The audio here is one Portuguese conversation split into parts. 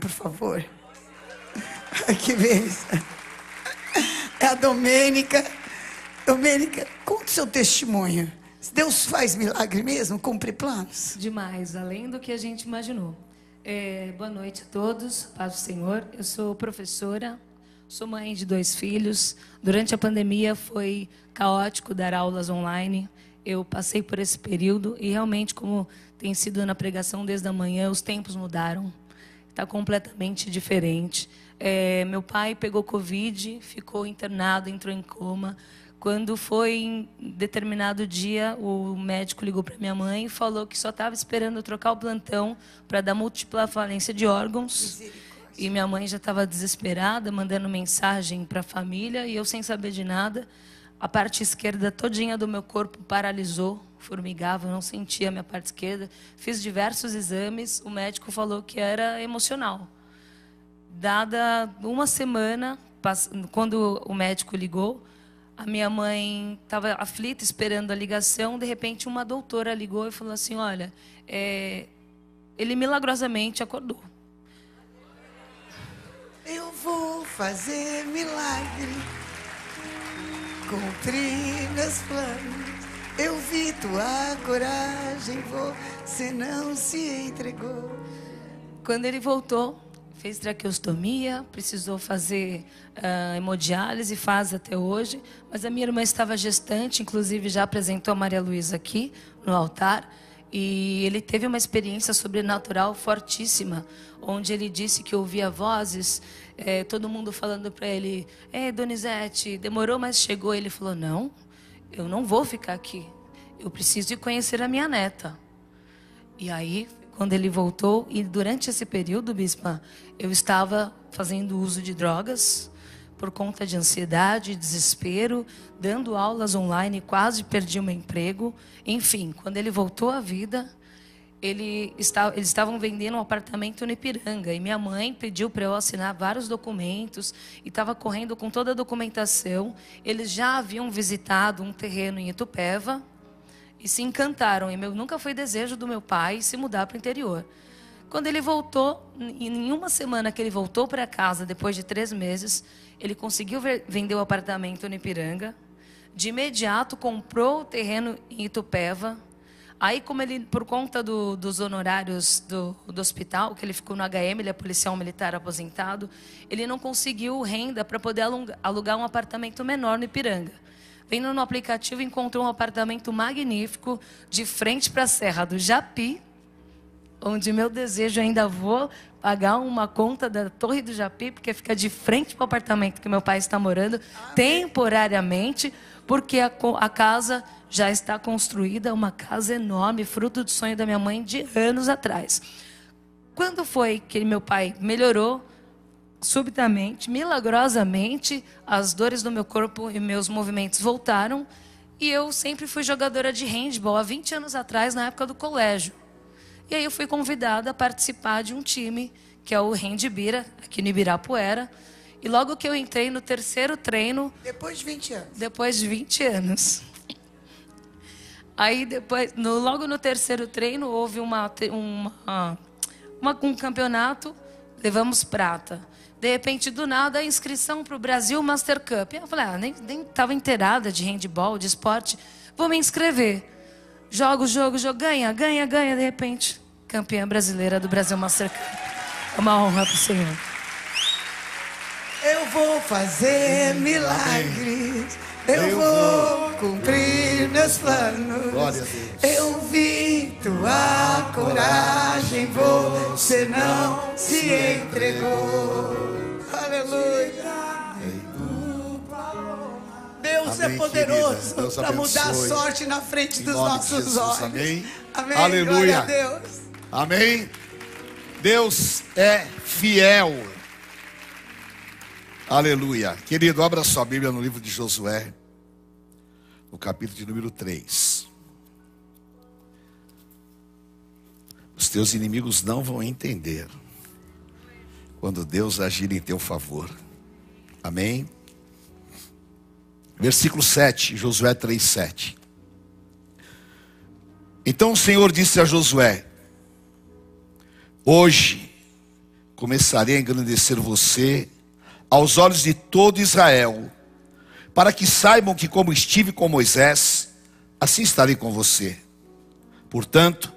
por favor. Que bênção. É a Domênica. Domênica, conte seu testemunho. Deus faz milagre mesmo, cumpre planos. Demais, além do que a gente imaginou. É, boa noite a todos, paz do Senhor. Eu sou professora, sou mãe de dois filhos. Durante a pandemia foi caótico dar aulas online. Eu passei por esse período e realmente, como tem sido na pregação desde a manhã, os tempos mudaram está completamente diferente. É, meu pai pegou Covid, ficou internado, entrou em coma. Quando foi em determinado dia, o médico ligou para minha mãe e falou que só estava esperando trocar o plantão para dar múltipla falência de órgãos. E minha mãe já estava desesperada, mandando mensagem para a família e eu sem saber de nada. A parte esquerda todinha do meu corpo paralisou, formigava, não sentia a minha parte esquerda. Fiz diversos exames, o médico falou que era emocional. Dada uma semana, quando o médico ligou, a minha mãe estava aflita, esperando a ligação. De repente, uma doutora ligou e falou assim: Olha, é, ele milagrosamente acordou. Eu vou fazer milagre cumprir meus planos. Eu vi tua coragem, você não se entregou. Quando ele voltou, fez traqueostomia, precisou fazer uh, hemodiálise, faz até hoje. Mas a minha irmã estava gestante, inclusive já apresentou a Maria Luísa aqui no altar. E ele teve uma experiência sobrenatural fortíssima, onde ele disse que ouvia vozes, é, todo mundo falando para ele: É, Donizete, demorou, mas chegou. Ele falou: Não, eu não vou ficar aqui. Eu preciso ir conhecer a minha neta. E aí, quando ele voltou, e durante esse período, bispa, eu estava fazendo uso de drogas por conta de ansiedade, desespero, dando aulas online, quase perdi o meu emprego. Enfim, quando ele voltou à vida, ele está, eles estavam vendendo um apartamento no Ipiranga e minha mãe pediu para eu assinar vários documentos e estava correndo com toda a documentação. Eles já haviam visitado um terreno em Itupeva e se encantaram. E meu, nunca foi desejo do meu pai se mudar para o interior. Quando ele voltou, em uma semana que ele voltou para casa, depois de três meses, ele conseguiu vender o apartamento no Ipiranga. De imediato comprou o terreno em Itupeva. Aí, como ele, por conta do, dos honorários do, do, hospital, que ele ficou no HM, ele é policial militar aposentado, ele não conseguiu renda para poder alugar um apartamento menor no Ipiranga. Vendo no aplicativo, encontrou um apartamento magnífico de frente para a Serra do Japi, onde meu desejo ainda vou pagar uma conta da Torre do Japi, porque fica de frente para o apartamento que meu pai está morando, Amém. temporariamente, porque a, a, casa já está construída, uma casa enorme, fruto do sonho da minha mãe de anos atrás. Quando foi que meu pai melhorou? Subitamente, milagrosamente, as dores do meu corpo e meus movimentos voltaram. E eu sempre fui jogadora de handball há 20 anos atrás, na época do colégio. E aí eu fui convidada a participar de um time, que é o Rendibira, aqui no Ibirapuera. E logo que eu entrei no terceiro treino. Depois de 20 anos. Depois de 20 anos. Aí depois, no, logo no terceiro treino, houve uma, uma, uma, um campeonato, levamos prata. De repente, do nada, a inscrição para o Brasil Master Cup. Eu falei, ah, nem estava inteirada de handball, de esporte. Vou me inscrever. Jogo, jogo, jogo, ganha, ganha, ganha. De repente, campeã brasileira do Brasil Master Cup. É uma honra para o Senhor. Eu vou fazer milagres. Eu, eu vou cumprir meus planos. Eu vi tua coragem, você não se entregou. Aleluia. Deus é Amém, é poderoso para mudar a sorte na frente dos nossos Jesus, olhos. Amém. Amém. Aleluia. Deus. Amém. Deus é fiel. Aleluia. Querido, abra sua Bíblia no livro de Josué, no capítulo de número 3. Os teus inimigos não vão entender quando Deus agir em teu favor. Amém? Versículo 7, Josué 3, 7. Então o Senhor disse a Josué: Hoje começarei a engrandecer você aos olhos de todo Israel, para que saibam que, como estive com Moisés, assim estarei com você. Portanto,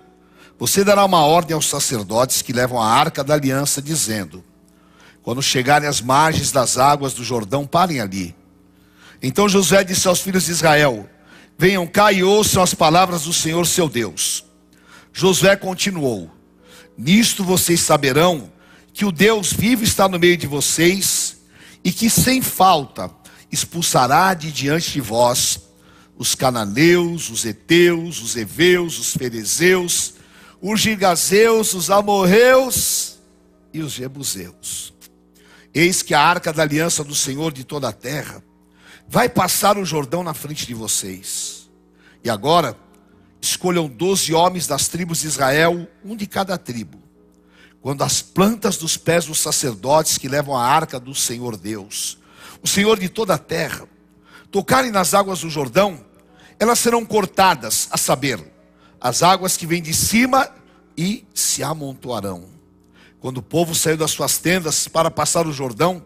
você dará uma ordem aos sacerdotes que levam a arca da aliança, dizendo: Quando chegarem às margens das águas do Jordão, parem ali. Então Josué disse aos filhos de Israel: Venham cá e ouçam as palavras do Senhor seu Deus. Josué continuou: Nisto vocês saberão que o Deus vivo está no meio de vocês e que sem falta expulsará de diante de vós os cananeus, os heteus, os heveus, os ferezeus, os gigazeus, os amorreus e os jebuseus. Eis que a arca da aliança do Senhor de toda a terra vai passar o Jordão na frente de vocês. E agora, escolham doze homens das tribos de Israel, um de cada tribo. Quando as plantas dos pés dos sacerdotes que levam a arca do Senhor Deus, o Senhor de toda a terra, tocarem nas águas do Jordão, elas serão cortadas, a saber, as águas que vêm de cima e se amontoarão. Quando o povo saiu das suas tendas para passar o Jordão,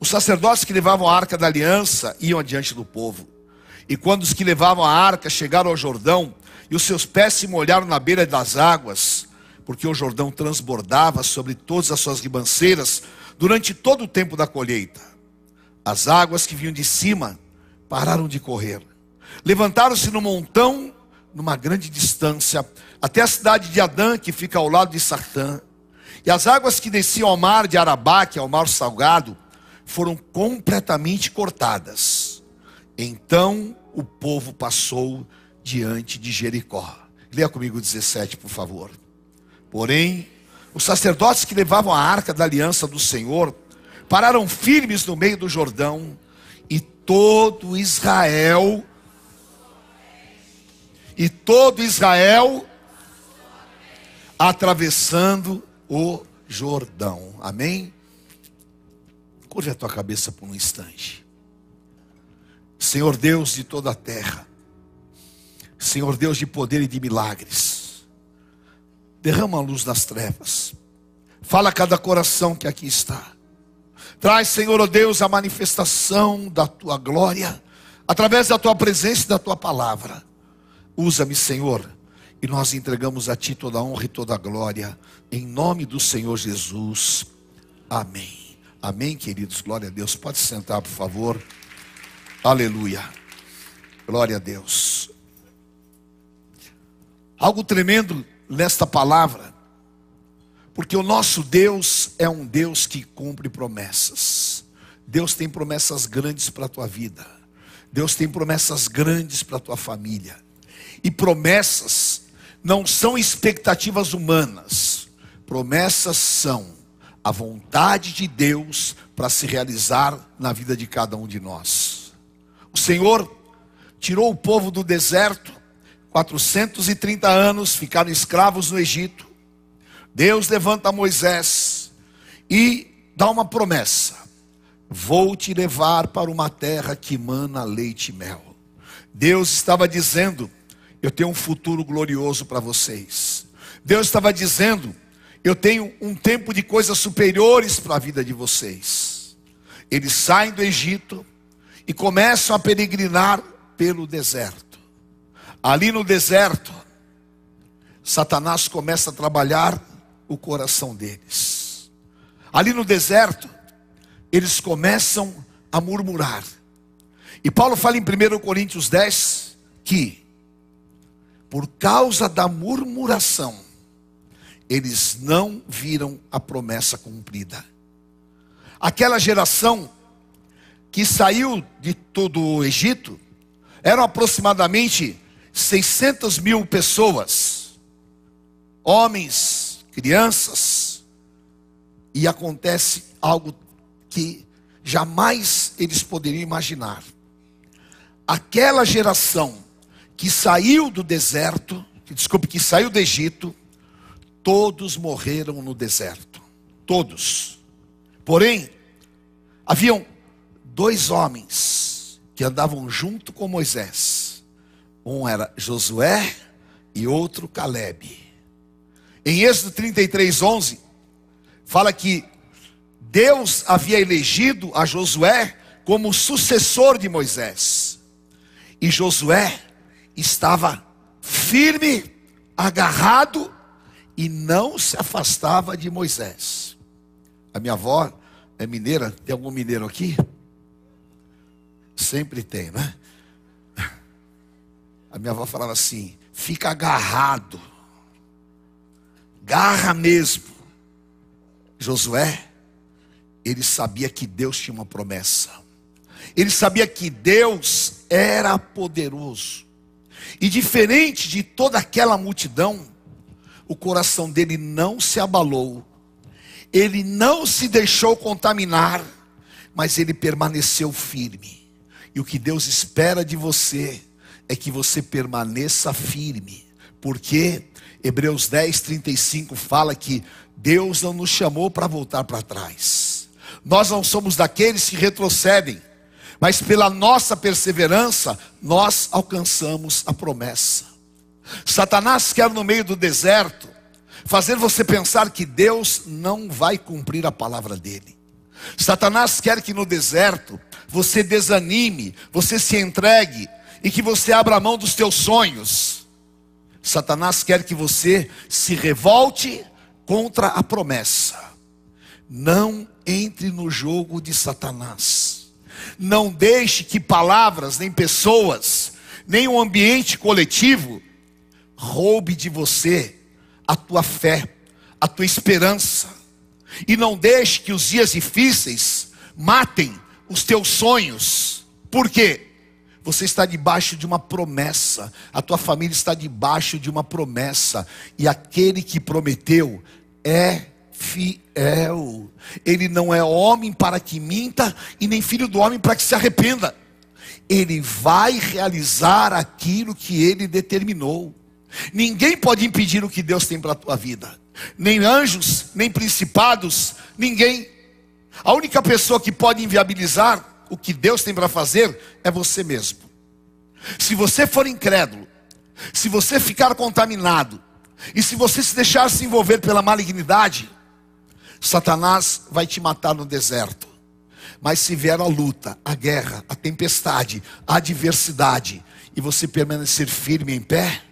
os sacerdotes que levavam a arca da aliança iam adiante do povo. E quando os que levavam a arca chegaram ao Jordão, e os seus pés se molharam na beira das águas, porque o Jordão transbordava sobre todas as suas ribanceiras durante todo o tempo da colheita. As águas que vinham de cima pararam de correr. Levantaram-se no montão, numa grande distância, até a cidade de Adã, que fica ao lado de Sartã. E as águas que desciam ao mar de Arabá, que é o mar salgado, foram completamente cortadas. Então o povo passou diante de Jericó. Leia comigo 17, por favor. Porém, os sacerdotes que levavam a arca da aliança do Senhor pararam firmes no meio do Jordão, e todo Israel, e todo Israel atravessando o Jordão. Amém? Curve a tua cabeça por um instante. Senhor Deus de toda a terra, Senhor Deus de poder e de milagres, derrama a luz das trevas, fala a cada coração que aqui está. Traz, Senhor, oh Deus, a manifestação da tua glória, através da tua presença e da tua palavra. Usa-me, Senhor, e nós entregamos a Ti toda a honra e toda a glória, em nome do Senhor Jesus. Amém. Amém, queridos? Glória a Deus. Pode sentar, por favor. Aleluia. Glória a Deus. Algo tremendo nesta palavra, porque o nosso Deus é um Deus que cumpre promessas. Deus tem promessas grandes para a tua vida. Deus tem promessas grandes para a tua família. E promessas não são expectativas humanas. Promessas são a vontade de Deus para se realizar na vida de cada um de nós. O Senhor tirou o povo do deserto, 430 anos ficaram escravos no Egito. Deus levanta Moisés e dá uma promessa: Vou te levar para uma terra que mana leite e mel. Deus estava dizendo: Eu tenho um futuro glorioso para vocês. Deus estava dizendo: eu tenho um tempo de coisas superiores para a vida de vocês. Eles saem do Egito e começam a peregrinar pelo deserto. Ali no deserto, Satanás começa a trabalhar o coração deles. Ali no deserto, eles começam a murmurar. E Paulo fala em 1 Coríntios 10 que, por causa da murmuração, eles não viram a promessa cumprida. Aquela geração que saiu de todo o Egito eram aproximadamente 600 mil pessoas, homens, crianças, e acontece algo que jamais eles poderiam imaginar. Aquela geração que saiu do deserto, desculpe, que saiu do Egito, todos morreram no deserto. Todos. Porém, haviam dois homens que andavam junto com Moisés. Um era Josué e outro Caleb. Em Êxodo 33, 11, fala que Deus havia elegido a Josué como sucessor de Moisés. E Josué estava firme, agarrado e não se afastava de Moisés. A minha avó é mineira, tem algum mineiro aqui? Sempre tem, né? A minha avó falava assim: fica agarrado, garra mesmo. Josué, ele sabia que Deus tinha uma promessa, ele sabia que Deus era poderoso, e diferente de toda aquela multidão, o coração dele não se abalou, ele não se deixou contaminar, mas ele permaneceu firme. E o que Deus espera de você é que você permaneça firme, porque Hebreus 10, 35 fala que Deus não nos chamou para voltar para trás. Nós não somos daqueles que retrocedem, mas pela nossa perseverança, nós alcançamos a promessa. Satanás quer no meio do deserto fazer você pensar que Deus não vai cumprir a palavra dele. Satanás quer que no deserto você desanime, você se entregue e que você abra a mão dos teus sonhos. Satanás quer que você se revolte contra a promessa. Não entre no jogo de Satanás. Não deixe que palavras, nem pessoas, nem um ambiente coletivo roube de você a tua fé, a tua esperança. E não deixe que os dias difíceis matem os teus sonhos. Por quê? Você está debaixo de uma promessa, a tua família está debaixo de uma promessa, e aquele que prometeu é fiel. Ele não é homem para que minta, e nem filho do homem para que se arrependa. Ele vai realizar aquilo que ele determinou. Ninguém pode impedir o que Deus tem para a tua vida. Nem anjos, nem principados, ninguém. A única pessoa que pode inviabilizar o que Deus tem para fazer é você mesmo. Se você for incrédulo, se você ficar contaminado, e se você se deixar se envolver pela malignidade, Satanás vai te matar no deserto. Mas se vier a luta, a guerra, a tempestade, a adversidade, e você permanecer firme em pé,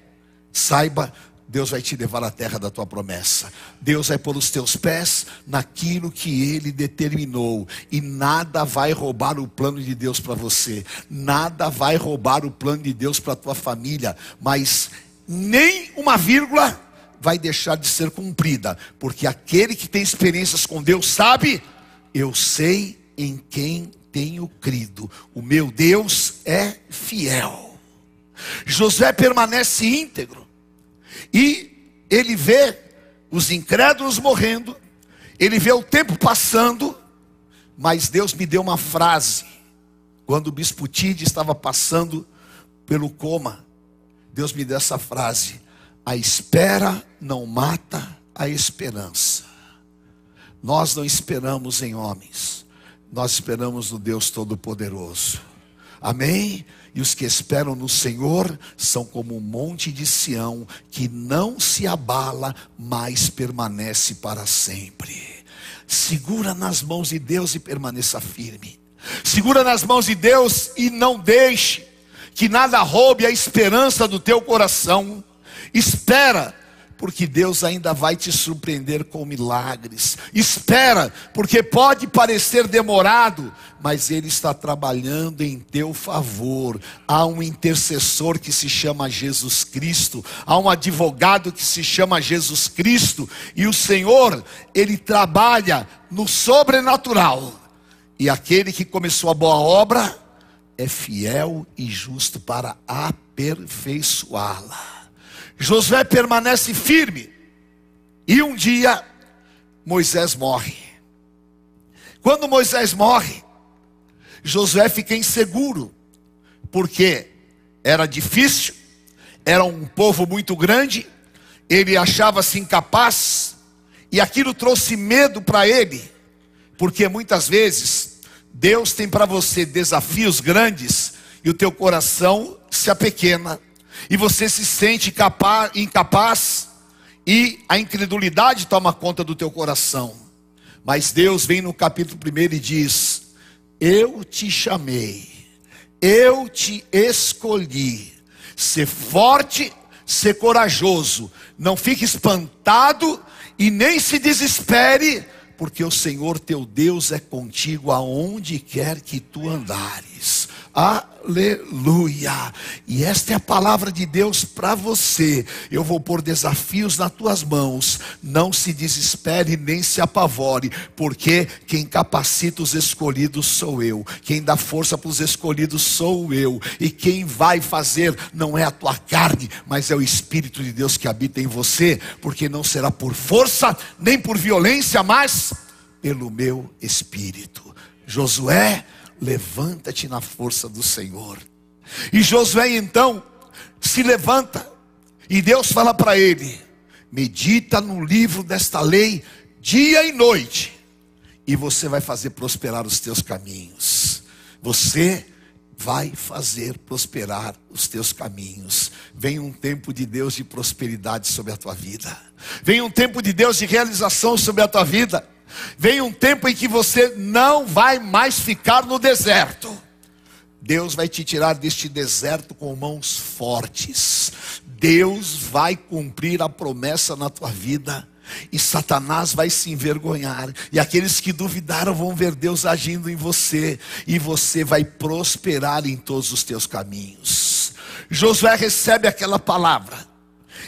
Saiba, Deus vai te levar à terra da tua promessa. Deus vai pôr os teus pés naquilo que Ele determinou. E nada vai roubar o plano de Deus para você. Nada vai roubar o plano de Deus para a tua família. Mas nem uma vírgula vai deixar de ser cumprida. Porque aquele que tem experiências com Deus sabe, eu sei em quem tenho crido. O meu Deus é fiel. Josué permanece íntegro. E ele vê os incrédulos morrendo, ele vê o tempo passando, mas Deus me deu uma frase. Quando o bispo Tide estava passando pelo coma, Deus me deu essa frase: A espera não mata a esperança. Nós não esperamos em homens, nós esperamos no Deus Todo-Poderoso. Amém? E os que esperam no Senhor são como um monte de Sião que não se abala, mas permanece para sempre. Segura nas mãos de Deus e permaneça firme. Segura nas mãos de Deus e não deixe que nada roube a esperança do teu coração. Espera porque Deus ainda vai te surpreender com milagres. Espera, porque pode parecer demorado, mas Ele está trabalhando em teu favor. Há um intercessor que se chama Jesus Cristo, há um advogado que se chama Jesus Cristo, e o Senhor, Ele trabalha no sobrenatural. E aquele que começou a boa obra é fiel e justo para aperfeiçoá-la. Josué permanece firme. E um dia Moisés morre. Quando Moisés morre, Josué fica inseguro, porque era difícil, era um povo muito grande, ele achava-se incapaz, e aquilo trouxe medo para ele, porque muitas vezes Deus tem para você desafios grandes e o teu coração se apequena e você se sente capaz, incapaz e a incredulidade toma conta do teu coração. Mas Deus vem no capítulo 1 e diz: Eu te chamei, eu te escolhi. Ser forte, ser corajoso, não fique espantado e nem se desespere, porque o Senhor teu Deus é contigo aonde quer que tu andares. Aleluia. E esta é a palavra de Deus para você. Eu vou pôr desafios nas tuas mãos. Não se desespere nem se apavore, porque quem capacita os escolhidos sou eu. Quem dá força para os escolhidos sou eu. E quem vai fazer não é a tua carne, mas é o Espírito de Deus que habita em você, porque não será por força nem por violência, mas pelo meu espírito. Josué levanta-te na força do Senhor. E Josué então se levanta e Deus fala para ele: medita no livro desta lei dia e noite, e você vai fazer prosperar os teus caminhos. Você vai fazer prosperar os teus caminhos. Vem um tempo de Deus de prosperidade sobre a tua vida. Vem um tempo de Deus de realização sobre a tua vida. Vem um tempo em que você não vai mais ficar no deserto. Deus vai te tirar deste deserto com mãos fortes. Deus vai cumprir a promessa na tua vida. E Satanás vai se envergonhar. E aqueles que duvidaram vão ver Deus agindo em você. E você vai prosperar em todos os teus caminhos. Josué recebe aquela palavra.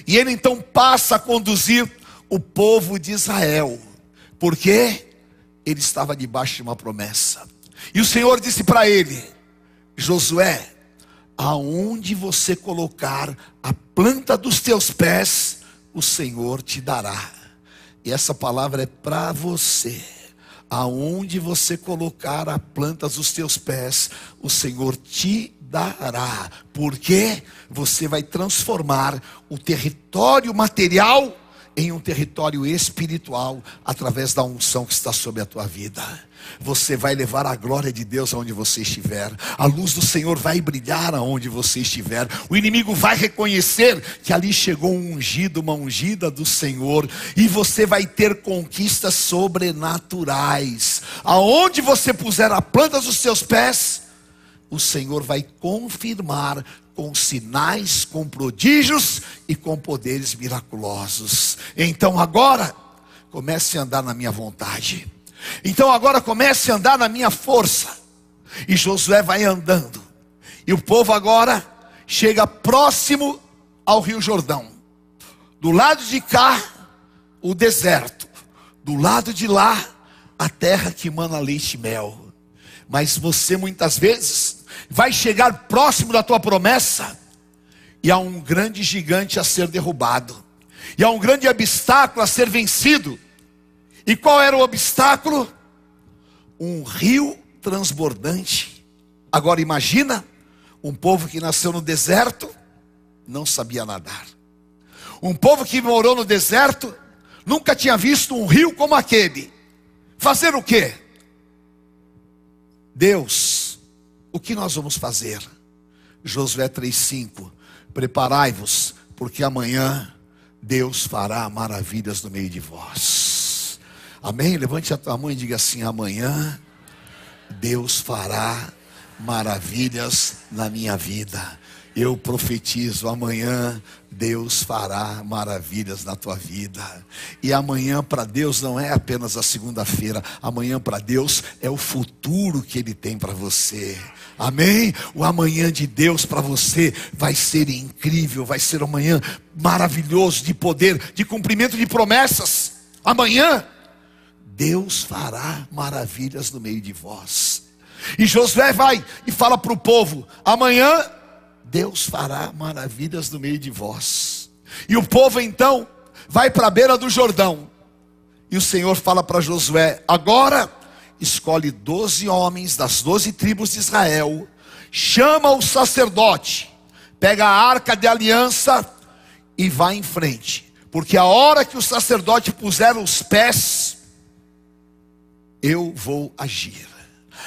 E ele então passa a conduzir o povo de Israel porque ele estava debaixo de uma promessa. E o Senhor disse para ele: Josué, aonde você colocar a planta dos teus pés, o Senhor te dará. E essa palavra é para você. Aonde você colocar a planta dos teus pés, o Senhor te dará. Porque você vai transformar o território material em um território espiritual através da unção que está sobre a tua vida. Você vai levar a glória de Deus aonde você estiver. A luz do Senhor vai brilhar aonde você estiver. O inimigo vai reconhecer que ali chegou um ungido, uma ungida do Senhor, e você vai ter conquistas sobrenaturais. Aonde você puser a planta dos seus pés, o Senhor vai confirmar com sinais, com prodígios e com poderes miraculosos. Então agora, comece a andar na minha vontade. Então agora comece a andar na minha força. E Josué vai andando. E o povo agora chega próximo ao Rio Jordão. Do lado de cá, o deserto. Do lado de lá, a terra que emana leite e mel. Mas você muitas vezes vai chegar próximo da tua promessa, e há um grande gigante a ser derrubado, e há um grande obstáculo a ser vencido. E qual era o obstáculo? Um rio transbordante. Agora imagina um povo que nasceu no deserto, não sabia nadar. Um povo que morou no deserto, nunca tinha visto um rio como aquele. Fazer o quê? Deus o que nós vamos fazer? Josué 3,5: Preparai-vos, porque amanhã Deus fará maravilhas no meio de vós. Amém? Levante a tua mão e diga assim: amanhã Deus fará maravilhas na minha vida. Eu profetizo, amanhã Deus fará maravilhas na tua vida. E amanhã para Deus não é apenas a segunda-feira, amanhã para Deus é o futuro que Ele tem para você. Amém? O amanhã de Deus para você vai ser incrível, vai ser um amanhã maravilhoso de poder, de cumprimento de promessas. Amanhã, Deus fará maravilhas no meio de vós. E Josué vai e fala para o povo: amanhã, Deus fará maravilhas no meio de vós. E o povo então vai para a beira do Jordão. E o Senhor fala para Josué: agora escolhe doze homens das doze tribos de Israel, chama o sacerdote, pega a arca de aliança e vai em frente, porque a hora que o sacerdote puser os pés, eu vou agir.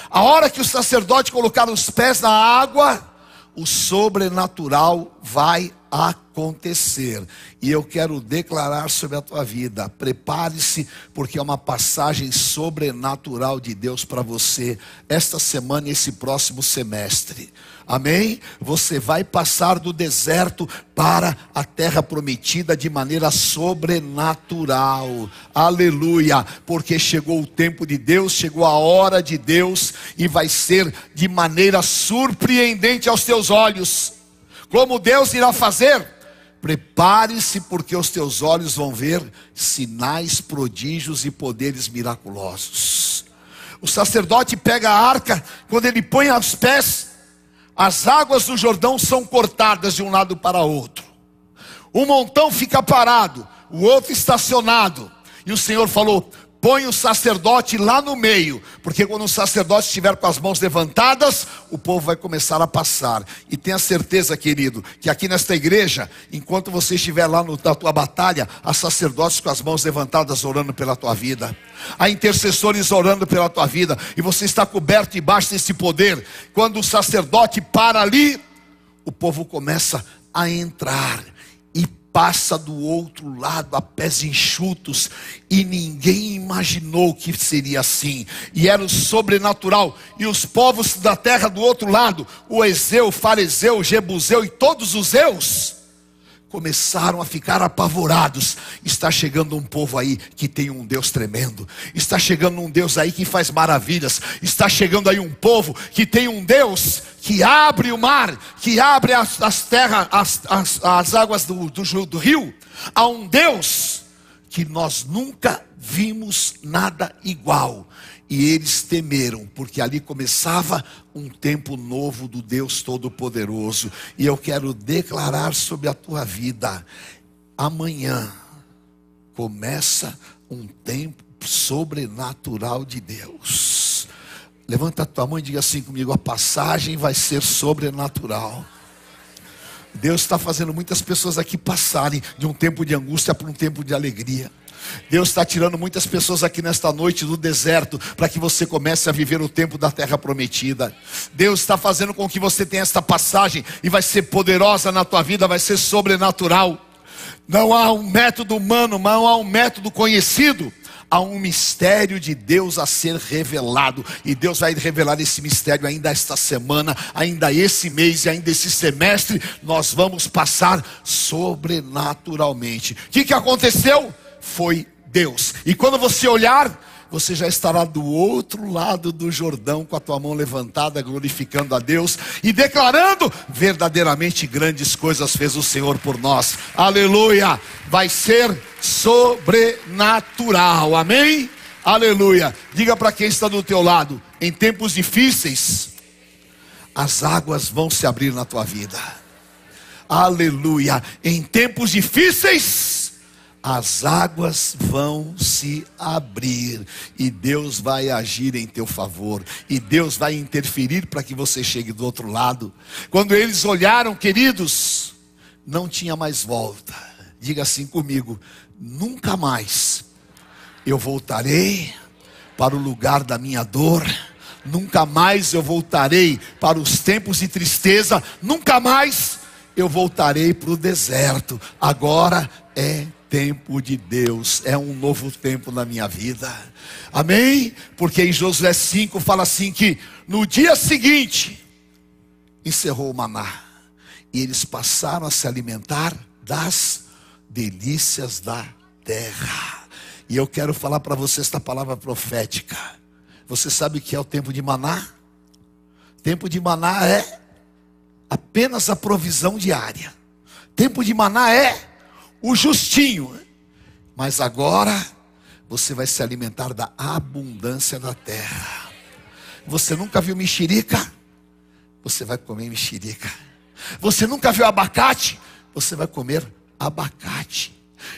A hora que o sacerdote colocar os pés na água, o sobrenatural vai acontecer. E eu quero declarar sobre a tua vida: prepare-se, porque é uma passagem sobrenatural de Deus para você esta semana e esse próximo semestre. Amém? Você vai passar do deserto para a terra prometida de maneira sobrenatural. Aleluia! Porque chegou o tempo de Deus, chegou a hora de Deus e vai ser de maneira surpreendente aos teus olhos. Como Deus irá fazer? Prepare-se, porque os teus olhos vão ver sinais, prodígios e poderes miraculosos. O sacerdote pega a arca, quando ele põe aos pés, as águas do Jordão são cortadas de um lado para outro. Um montão fica parado, o outro estacionado. E o Senhor falou: põe o sacerdote lá no meio, porque quando o sacerdote estiver com as mãos levantadas, o povo vai começar a passar. E tenha certeza, querido, que aqui nesta igreja, enquanto você estiver lá no, na tua batalha, há sacerdotes com as mãos levantadas orando pela tua vida, há intercessores orando pela tua vida, e você está coberto debaixo desse poder. Quando o sacerdote para ali, o povo começa a entrar passa do outro lado a pés enxutos e ninguém imaginou que seria assim. E era o sobrenatural. E os povos da terra do outro lado, o Ezeu, o Fariseu, o Jebuseu e todos os Eus, começaram a ficar apavorados. Está chegando um povo aí que tem um Deus tremendo. Está chegando um Deus aí que faz maravilhas. Está chegando aí um povo que tem um Deus que abre o mar, que abre as, as terras, as, as, as águas do, do, do rio. Há um Deus que nós nunca vimos nada igual. E eles temeram, porque ali começava um tempo novo do Deus Todo-Poderoso. E eu quero declarar sobre a tua vida: amanhã começa um tempo sobrenatural de Deus. Levanta a tua mão e diga assim comigo: a passagem vai ser sobrenatural. Deus está fazendo muitas pessoas aqui passarem de um tempo de angústia para um tempo de alegria. Deus está tirando muitas pessoas aqui nesta noite do deserto para que você comece a viver o tempo da terra prometida. Deus está fazendo com que você tenha esta passagem e vai ser poderosa na tua vida, vai ser sobrenatural. Não há um método humano, não há um método conhecido. Há um mistério de Deus a ser revelado, e Deus vai revelar esse mistério ainda esta semana, ainda esse mês e ainda esse semestre. Nós vamos passar sobrenaturalmente. O que, que aconteceu? Foi Deus. E quando você olhar, você já estará do outro lado do Jordão com a tua mão levantada, glorificando a Deus e declarando: verdadeiramente grandes coisas fez o Senhor por nós. Aleluia! Vai ser sobrenatural. Amém? Aleluia. Diga para quem está do teu lado: em tempos difíceis, as águas vão se abrir na tua vida. Aleluia. Em tempos difíceis, as águas vão se abrir e Deus vai agir em teu favor e Deus vai interferir para que você chegue do outro lado. Quando eles olharam, queridos, não tinha mais volta. Diga assim comigo: nunca mais eu voltarei para o lugar da minha dor. Nunca mais eu voltarei para os tempos de tristeza. Nunca mais eu voltarei para o deserto. Agora é tempo de Deus, é um novo tempo na minha vida. Amém? Porque em Josué 5 fala assim que no dia seguinte encerrou o maná e eles passaram a se alimentar das delícias da terra. E eu quero falar para você esta palavra profética. Você sabe o que é o tempo de maná? Tempo de maná é apenas a provisão diária. Tempo de maná é o justinho. Mas agora você vai se alimentar da abundância da terra. Você nunca viu mexerica? Você vai comer mexerica. Você nunca viu abacate? Você vai comer abacate.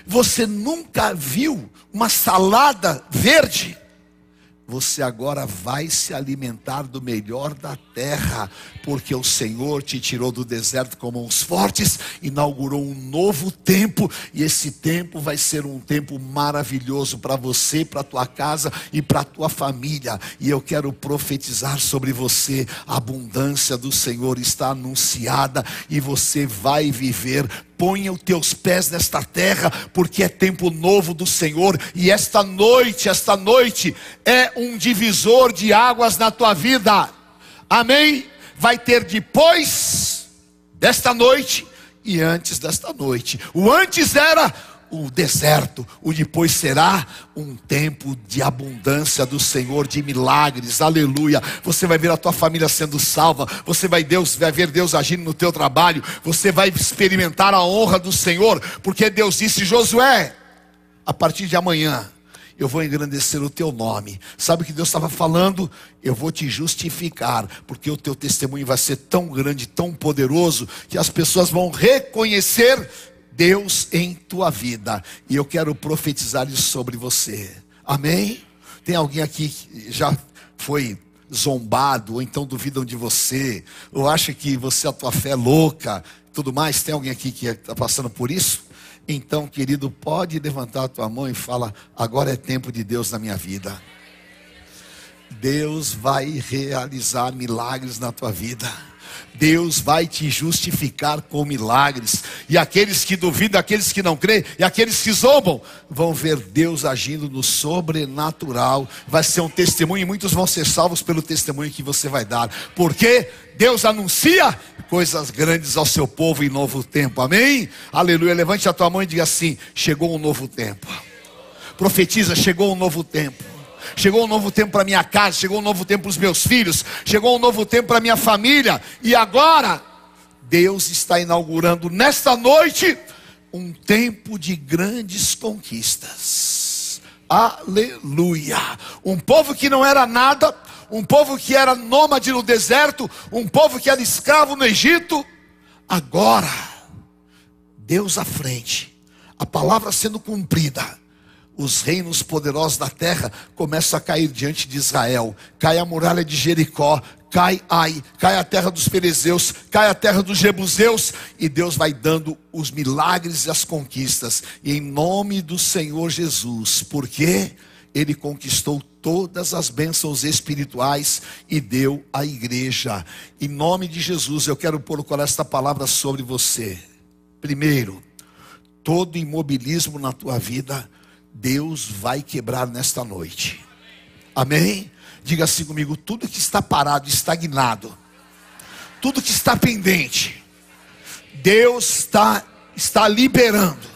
Você nunca viu uma salada verde? Você agora vai se alimentar do melhor da terra, porque o Senhor te tirou do deserto com mãos fortes, inaugurou um novo tempo, e esse tempo vai ser um tempo maravilhoso para você, para tua casa e para tua família. E eu quero profetizar sobre você: a abundância do Senhor está anunciada e você vai viver ponha os teus pés nesta terra, porque é tempo novo do Senhor, e esta noite, esta noite é um divisor de águas na tua vida. Amém? Vai ter depois desta noite e antes desta noite. O antes era o deserto, o depois será um tempo de abundância do Senhor, de milagres, aleluia. Você vai ver a tua família sendo salva, você vai, Deus, vai ver Deus agindo no teu trabalho, você vai experimentar a honra do Senhor, porque Deus disse: Josué, a partir de amanhã, eu vou engrandecer o teu nome. Sabe o que Deus estava falando? Eu vou te justificar, porque o teu testemunho vai ser tão grande, tão poderoso, que as pessoas vão reconhecer Deus em tua vida. E eu quero profetizar isso sobre você. Amém? Tem alguém aqui que já foi zombado, ou então duvidam de você, ou acha que você, a tua fé é louca, tudo mais? Tem alguém aqui que está passando por isso? Então, querido, pode levantar a tua mão e fala: agora é tempo de Deus na minha vida. Deus vai realizar milagres na tua vida. Deus vai te justificar com milagres. E aqueles que duvidam, aqueles que não creem, e aqueles que zombam, vão ver Deus agindo no sobrenatural. Vai ser um testemunho, e muitos vão ser salvos pelo testemunho que você vai dar. Porque Deus anuncia coisas grandes ao seu povo em novo tempo. Amém? Aleluia. Levante a tua mão e diga assim: chegou um novo tempo. Profetiza, chegou um novo tempo. Chegou um novo tempo para minha casa, chegou um novo tempo para os meus filhos, chegou um novo tempo para minha família. E agora, Deus está inaugurando nesta noite um tempo de grandes conquistas. Aleluia! Um povo que não era nada, um povo que era nômade no deserto, um povo que era escravo no Egito, agora, Deus à frente, a palavra sendo cumprida os reinos poderosos da terra começam a cair diante de Israel. Cai a muralha de Jericó, cai Ai, cai a terra dos Fariseus, cai a terra dos Jebuseus, e Deus vai dando os milagres e as conquistas, e em nome do Senhor Jesus, porque Ele conquistou todas as bênçãos espirituais e deu à igreja. Em nome de Jesus, eu quero pôr esta palavra sobre você. Primeiro, todo imobilismo na tua vida Deus vai quebrar nesta noite. Amém? Diga assim comigo: tudo que está parado, estagnado, tudo que está pendente, Deus está, está liberando.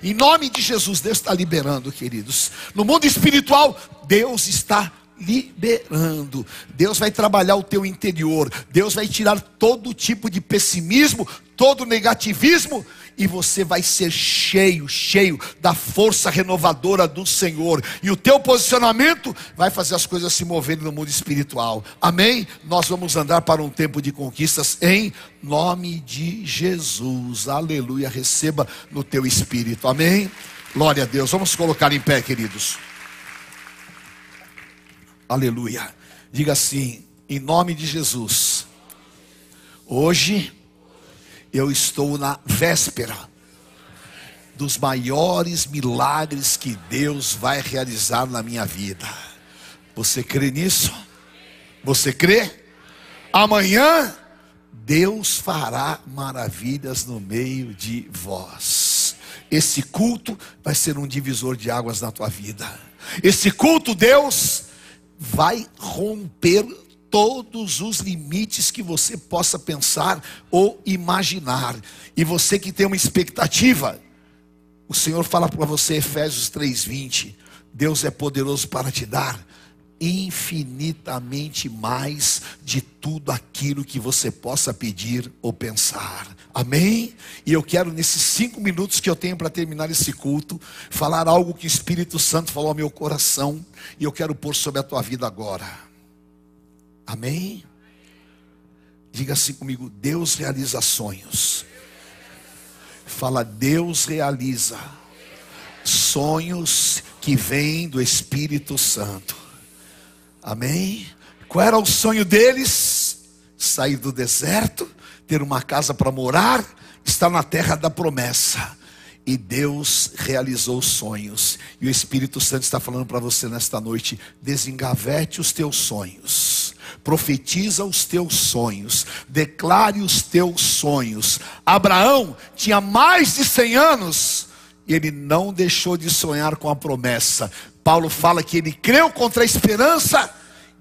Em nome de Jesus, Deus está liberando, queridos. No mundo espiritual, Deus está liberando. Deus vai trabalhar o teu interior. Deus vai tirar todo tipo de pessimismo, todo negativismo e você vai ser cheio, cheio da força renovadora do Senhor. E o teu posicionamento vai fazer as coisas se moverem no mundo espiritual. Amém? Nós vamos andar para um tempo de conquistas em nome de Jesus. Aleluia. Receba no teu espírito. Amém? Glória a Deus. Vamos colocar em pé, queridos. Aleluia. Diga assim, em nome de Jesus. Hoje eu estou na véspera dos maiores milagres que Deus vai realizar na minha vida. Você crê nisso? Você crê? Amanhã Deus fará maravilhas no meio de vós. Esse culto vai ser um divisor de águas na tua vida. Esse culto, Deus, vai romper todos os limites que você possa pensar ou imaginar. E você que tem uma expectativa, o Senhor fala para você, Efésios 3:20, Deus é poderoso para te dar infinitamente mais de tudo aquilo que você possa pedir ou pensar. Amém? E eu quero, nesses cinco minutos que eu tenho para terminar esse culto, falar algo que o Espírito Santo falou ao meu coração, e eu quero pôr sobre a tua vida agora. Amém? Diga assim comigo: Deus realiza sonhos. Fala, Deus realiza sonhos que vêm do Espírito Santo. Amém? Qual era o sonho deles? Sair do deserto, ter uma casa para morar, estar na terra da promessa. E Deus realizou os sonhos. E o Espírito Santo está falando para você nesta noite: desengavete os teus sonhos, profetiza os teus sonhos, declare os teus sonhos. Abraão tinha mais de 100 anos ele não deixou de sonhar com a promessa. Paulo fala que ele creu contra a esperança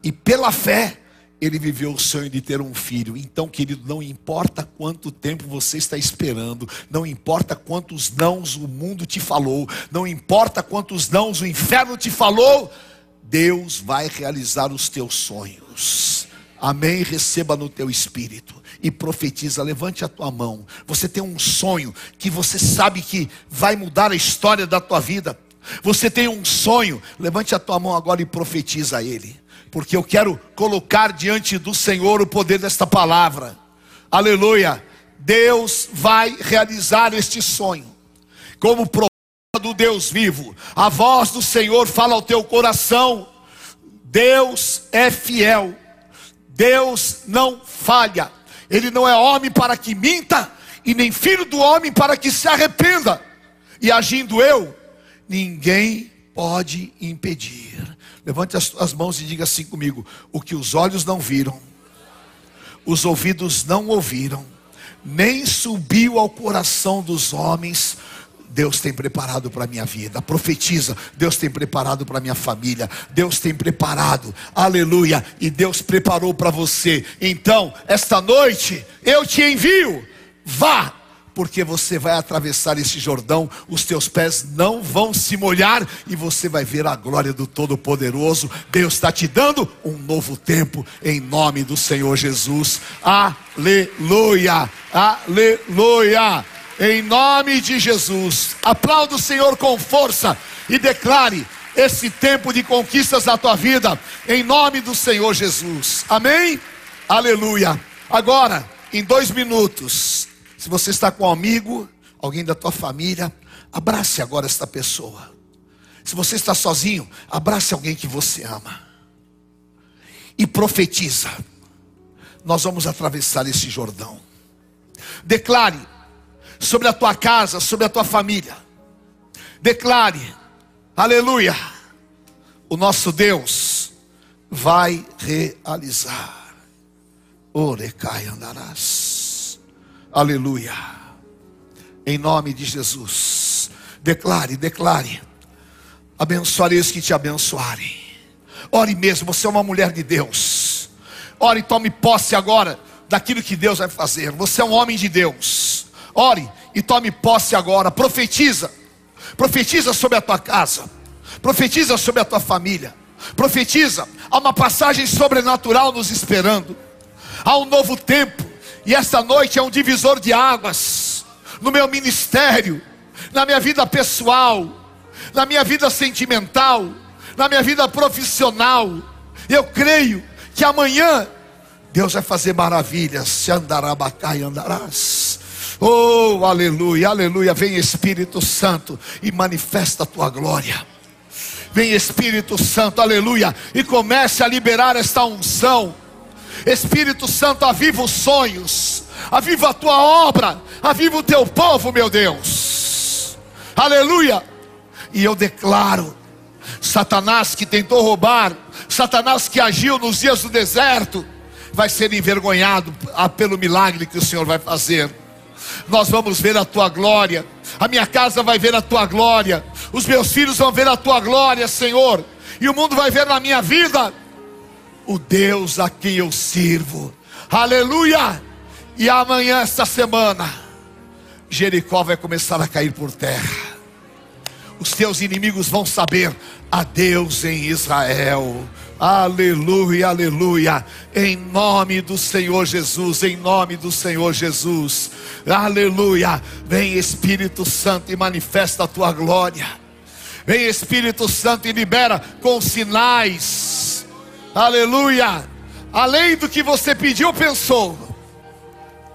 e pela fé ele viveu o sonho de ter um filho. Então, querido, não importa quanto tempo você está esperando, não importa quantos nãos o mundo te falou, não importa quantos nãos o inferno te falou, Deus vai realizar os teus sonhos. Amém. Receba no teu espírito e profetiza. Levante a tua mão. Você tem um sonho que você sabe que vai mudar a história da tua vida. Você tem um sonho. Levante a tua mão agora e profetiza ele porque eu quero colocar diante do Senhor o poder desta palavra. Aleluia. Deus vai realizar este sonho. Como prova do Deus vivo, a voz do Senhor fala ao teu coração. Deus é fiel. Deus não falha. Ele não é homem para que minta, e nem filho do homem para que se arrependa. E agindo eu, ninguém pode impedir. Levante as, as mãos e diga assim comigo: o que os olhos não viram, os ouvidos não ouviram, nem subiu ao coração dos homens. Deus tem preparado para a minha vida. Profetiza, Deus tem preparado para a minha família. Deus tem preparado, aleluia. E Deus preparou para você. Então, esta noite, eu te envio. Vá porque você vai atravessar esse Jordão, os teus pés não vão se molhar e você vai ver a glória do Todo-Poderoso. Deus está te dando um novo tempo em nome do Senhor Jesus. Aleluia, aleluia. Em nome de Jesus, aplauda o Senhor com força e declare esse tempo de conquistas na tua vida, em nome do Senhor Jesus. Amém? Aleluia. Agora, em dois minutos, se você está com um amigo, alguém da tua família, abrace agora esta pessoa. Se você está sozinho, abrace alguém que você ama. E profetiza. Nós vamos atravessar esse Jordão. Declare sobre a tua casa, sobre a tua família. Declare, aleluia. O nosso Deus vai realizar. Orecai andarás. Aleluia. Em nome de Jesus. Declare, declare. Abençoarei os que te abençoarem. Ore mesmo, você é uma mulher de Deus. Ore e tome posse agora daquilo que Deus vai fazer. Você é um homem de Deus. Ore e tome posse agora. Profetiza. Profetiza sobre a tua casa. Profetiza sobre a tua família. Profetiza. Há uma passagem sobrenatural nos esperando. Há um novo tempo. E esta noite é um divisor de águas no meu ministério, na minha vida pessoal, na minha vida sentimental, na minha vida profissional. Eu creio que amanhã Deus vai fazer maravilhas. Se andarabacá e andarás. Oh, aleluia, aleluia. Vem Espírito Santo e manifesta a tua glória. Vem Espírito Santo, aleluia, e comece a liberar esta unção Espírito Santo, aviva os sonhos, aviva a tua obra, aviva o teu povo, meu Deus. Aleluia. E eu declaro: Satanás que tentou roubar, Satanás que agiu nos dias do deserto, vai ser envergonhado pelo milagre que o Senhor vai fazer. Nós vamos ver a tua glória, a minha casa vai ver a tua glória, os meus filhos vão ver a tua glória, Senhor, e o mundo vai ver na minha vida o Deus a quem eu sirvo. Aleluia! E amanhã, esta semana, Jericó vai começar a cair por terra. Os teus inimigos vão saber a Deus em Israel. Aleluia, aleluia. Em nome do Senhor Jesus, em nome do Senhor Jesus. Aleluia. Vem Espírito Santo e manifesta a tua glória. Vem Espírito Santo e libera com sinais Aleluia. Além do que você pediu ou pensou,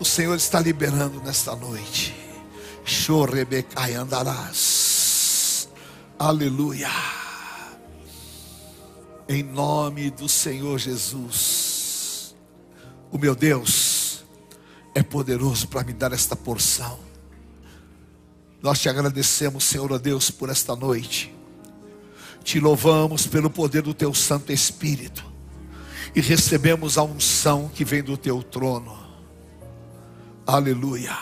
o Senhor está liberando nesta noite. Chorebecai andarás. Aleluia. Em nome do Senhor Jesus. O meu Deus é poderoso para me dar esta porção. Nós te agradecemos, Senhor a Deus, por esta noite. Te louvamos pelo poder do teu Santo Espírito. E recebemos a unção que vem do teu trono. Aleluia.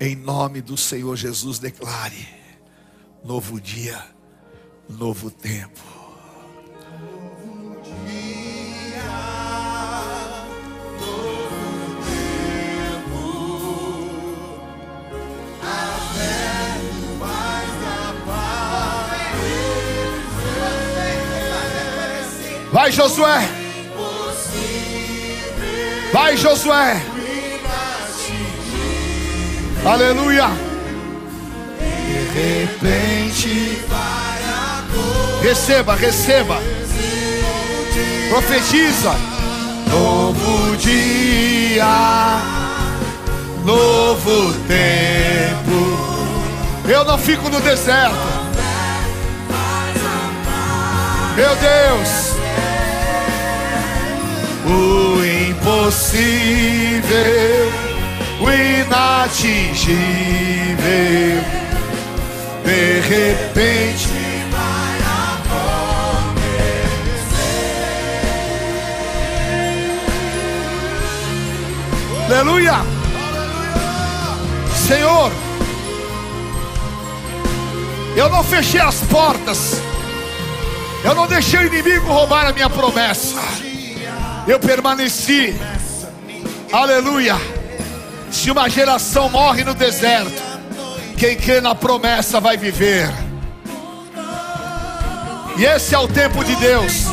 Em nome do Senhor Jesus, declare: novo dia, novo tempo. Vai, Josué. Vai, Josué. Aleluia. De repente Receba, receba. Profetiza. Novo dia. Novo tempo. Eu não fico no deserto. Meu Deus impossível, o inatingível, de repente vai acontecer. Aleluia! Senhor, eu não fechei as portas, eu não deixei o inimigo roubar a minha promessa eu permaneci. Aleluia. Se uma geração morre no deserto, quem crê na promessa vai viver. E esse é o tempo de Deus.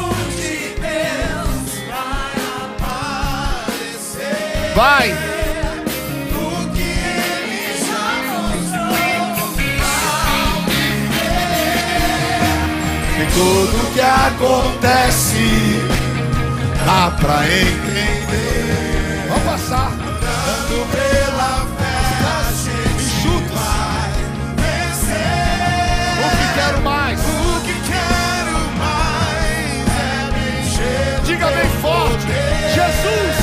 Vai. E tudo que acontece dá pra entender. Passar. Andando pela fé, enxutos. Vai vencer. O que quero mais? O que quero mais é. Diga bem forte. Jesus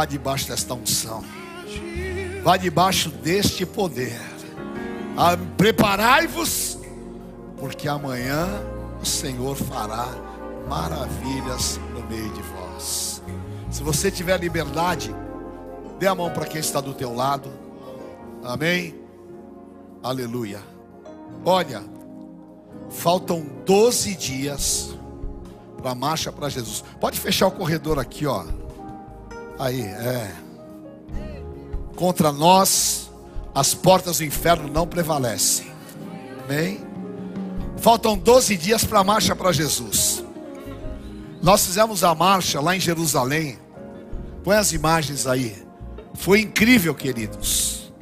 Vá debaixo desta unção. Vá debaixo deste poder. Ah, Preparai-vos, porque amanhã o Senhor fará maravilhas no meio de vós. Se você tiver liberdade, dê a mão para quem está do teu lado. Amém. Aleluia. Olha, faltam 12 dias para a marcha para Jesus. Pode fechar o corredor aqui, ó. Aí, é. contra nós as portas do inferno não prevalecem. Amém? Faltam 12 dias para a marcha para Jesus. Nós fizemos a marcha lá em Jerusalém. Põe as imagens aí. Foi incrível, queridos.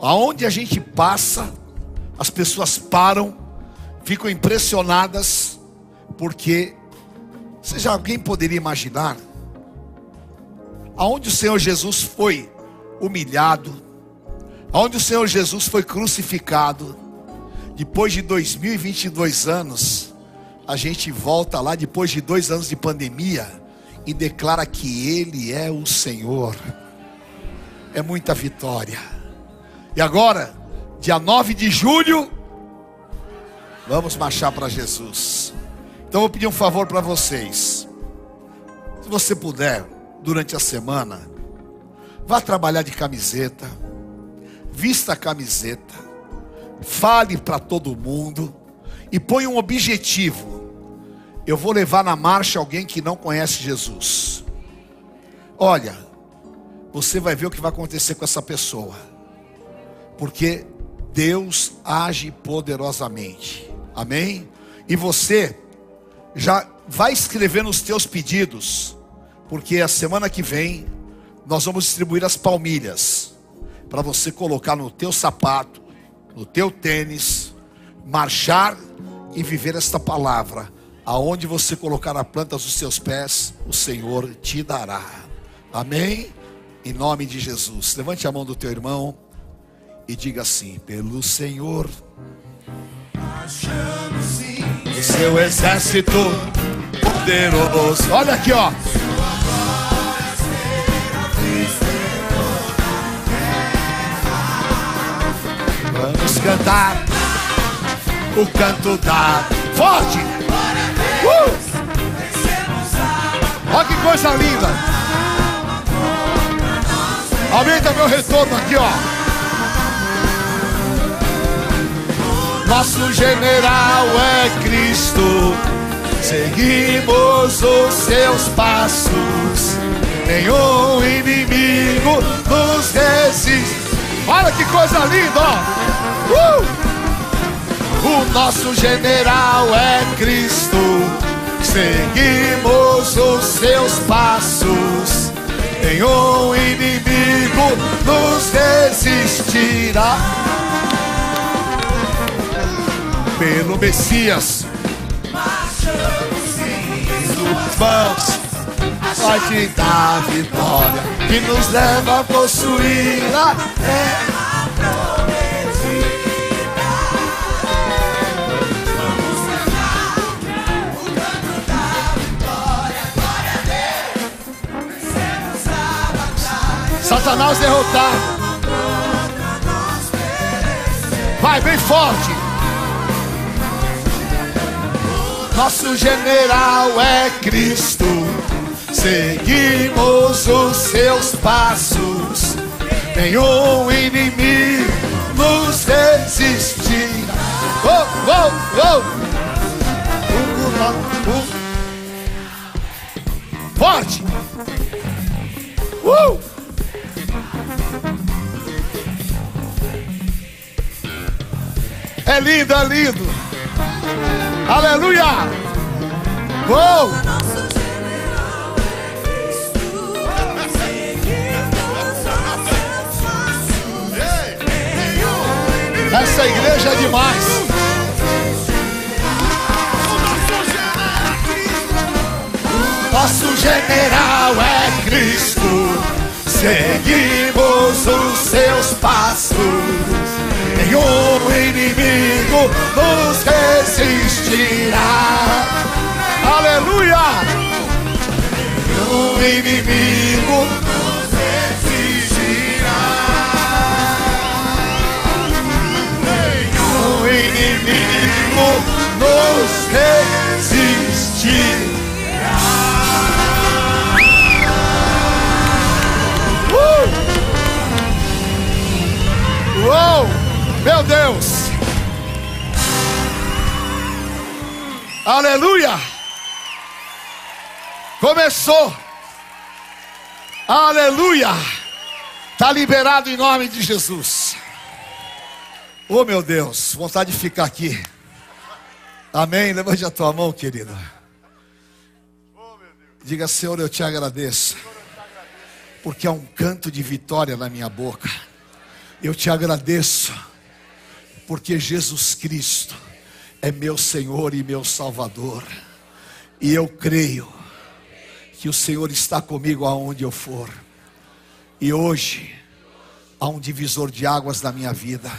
Aonde a gente passa, as pessoas param, ficam impressionadas, porque seja alguém poderia imaginar aonde o Senhor Jesus foi humilhado, aonde o Senhor Jesus foi crucificado, depois de 2022 anos, a gente volta lá depois de dois anos de pandemia e declara que Ele é o Senhor. É muita vitória. E agora, dia 9 de julho, vamos marchar para Jesus. Então eu vou pedir um favor para vocês. Se você puder, durante a semana, vá trabalhar de camiseta, vista a camiseta, fale para todo mundo. E põe um objetivo. Eu vou levar na marcha alguém que não conhece Jesus. Olha, você vai ver o que vai acontecer com essa pessoa, porque Deus age poderosamente, amém? E você já vai escrevendo os teus pedidos, porque a semana que vem nós vamos distribuir as palmilhas para você colocar no teu sapato, no teu tênis, marchar e viver esta palavra. Aonde você colocar a planta dos seus pés, o Senhor te dará. Amém? Em nome de Jesus. Levante a mão do teu irmão e diga assim: pelo Senhor, o seu exército poderoso. Olha aqui, ó. O canto da forte. Uh! Olha que coisa linda. Aumenta meu retorno aqui, ó. Nosso general é Cristo. Seguimos os seus passos. Nenhum inimigo nos resiste. Olha que coisa linda, ó. Uh! O nosso general é Cristo. Seguimos os seus passos. Nenhum inimigo nos resistirá. Pelo Messias, vamos vai te dar vitória que nos leva a possuir a terra Satanás derrotado. Vai bem forte. Nosso general é Cristo. Seguimos os seus passos. Nenhum inimigo nos resistirá. Oh, oh, oh. Forte. Uh! É lindo, é lindo. Aleluia! Uou! Essa igreja é demais. Nosso general é Cristo. Seguimos os seus passos. Nenhum inimigo nos resistirá. Aleluia! Nenhum inimigo nos resistirá. Nenhum inimigo nos resistirá. Uh! Uou! Meu Deus! Aleluia! Começou! Aleluia! Está liberado em nome de Jesus. Oh meu Deus, vontade de ficar aqui. Amém. Levante a tua mão, querido. Diga, Senhor, eu te agradeço. Porque há um canto de vitória na minha boca. Eu te agradeço. Porque Jesus Cristo é meu Senhor e meu Salvador. E eu creio que o Senhor está comigo aonde eu for. E hoje há um divisor de águas na minha vida.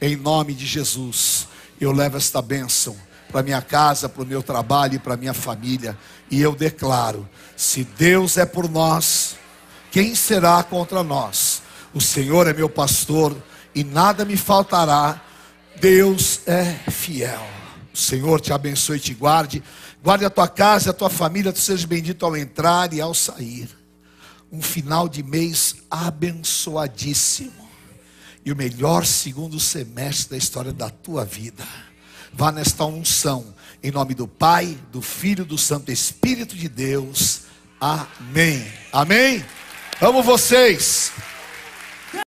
Em nome de Jesus, eu levo esta bênção para minha casa, para o meu trabalho e para minha família. E eu declaro: se Deus é por nós, quem será contra nós? O Senhor é meu pastor e nada me faltará. Deus é fiel. O Senhor te abençoe e te guarde. Guarde a tua casa, a tua família, tu sejas bendito ao entrar e ao sair. Um final de mês abençoadíssimo. E o melhor segundo semestre da história da tua vida. Vá nesta unção, em nome do Pai, do Filho, do Santo Espírito de Deus. Amém. Amém. Amo vocês.